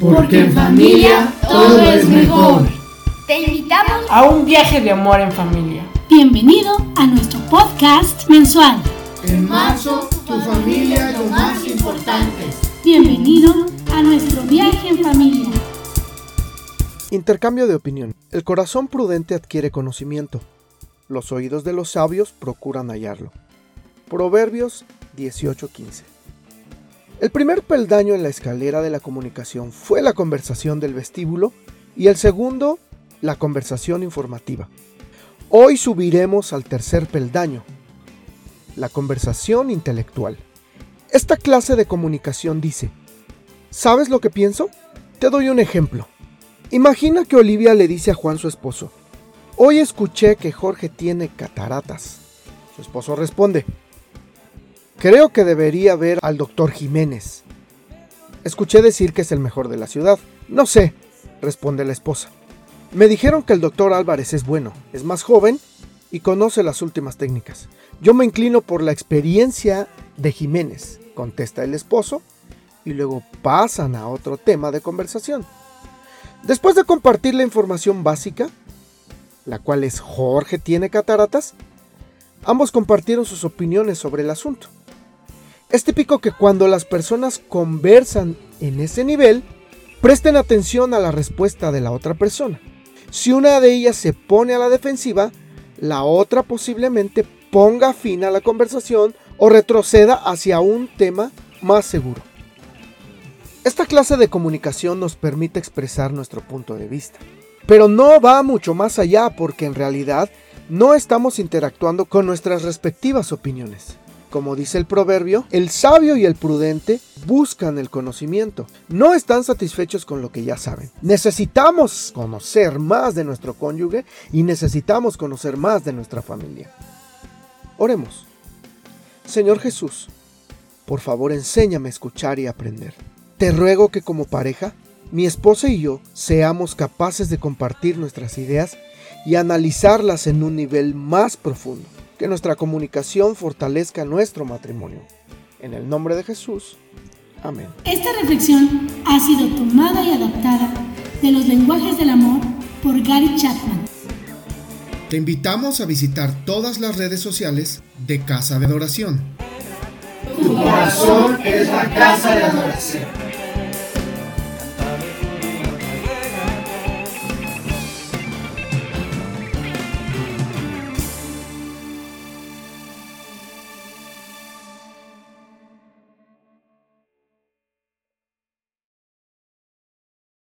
Porque en familia todo es mejor. Te invitamos a un viaje de amor en familia. Bienvenido a nuestro podcast mensual. En marzo, tu familia es lo más importante. Bienvenido a nuestro viaje en familia. Intercambio de opinión. El corazón prudente adquiere conocimiento. Los oídos de los sabios procuran hallarlo. Proverbios 18:15. El primer peldaño en la escalera de la comunicación fue la conversación del vestíbulo y el segundo, la conversación informativa. Hoy subiremos al tercer peldaño, la conversación intelectual. Esta clase de comunicación dice, ¿sabes lo que pienso? Te doy un ejemplo. Imagina que Olivia le dice a Juan su esposo, hoy escuché que Jorge tiene cataratas. Su esposo responde, Creo que debería ver al doctor Jiménez. Escuché decir que es el mejor de la ciudad. No sé, responde la esposa. Me dijeron que el doctor Álvarez es bueno, es más joven y conoce las últimas técnicas. Yo me inclino por la experiencia de Jiménez, contesta el esposo, y luego pasan a otro tema de conversación. Después de compartir la información básica, la cual es Jorge tiene cataratas, ambos compartieron sus opiniones sobre el asunto. Es típico que cuando las personas conversan en ese nivel, presten atención a la respuesta de la otra persona. Si una de ellas se pone a la defensiva, la otra posiblemente ponga fin a la conversación o retroceda hacia un tema más seguro. Esta clase de comunicación nos permite expresar nuestro punto de vista, pero no va mucho más allá porque en realidad no estamos interactuando con nuestras respectivas opiniones. Como dice el proverbio, el sabio y el prudente buscan el conocimiento. No están satisfechos con lo que ya saben. Necesitamos conocer más de nuestro cónyuge y necesitamos conocer más de nuestra familia. Oremos. Señor Jesús, por favor enséñame a escuchar y aprender. Te ruego que como pareja, mi esposa y yo seamos capaces de compartir nuestras ideas y analizarlas en un nivel más profundo que nuestra comunicación fortalezca nuestro matrimonio. En el nombre de Jesús. Amén. Esta reflexión ha sido tomada y adaptada de los lenguajes del amor por Gary Chapman. Te invitamos a visitar todas las redes sociales de Casa de Adoración. Tu corazón es la casa de adoración.